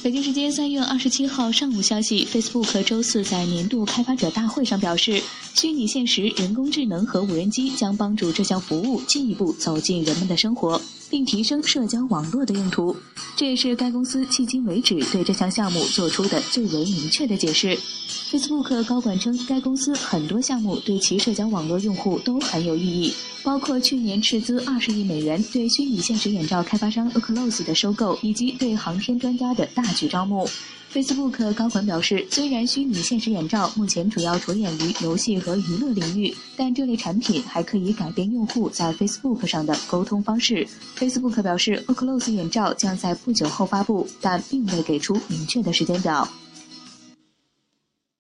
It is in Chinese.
北京时间三月二十七号上午消息，Facebook 周四在年度开发者大会上表示，虚拟现实、人工智能和无人机将帮助这项服务进一步走进人们的生活，并提升社交网络的用途。这也是该公司迄今为止对这项项目做出的最为明确的解释。Facebook 高管称，该公司很多项目对其社交网络用户都很有意义，包括去年斥资二十亿美元对虚拟现实眼罩开发商 Oculus 的收购，以及对航天专家的大举招募。Facebook 高管表示，虽然虚拟现实眼罩目前主要着眼于游戏和娱乐领域，但这类产品还可以改变用户在 Facebook 上的沟通方式。Facebook 表示，Oculus 眼罩将在不久后发布，但并未给出明确的时间表。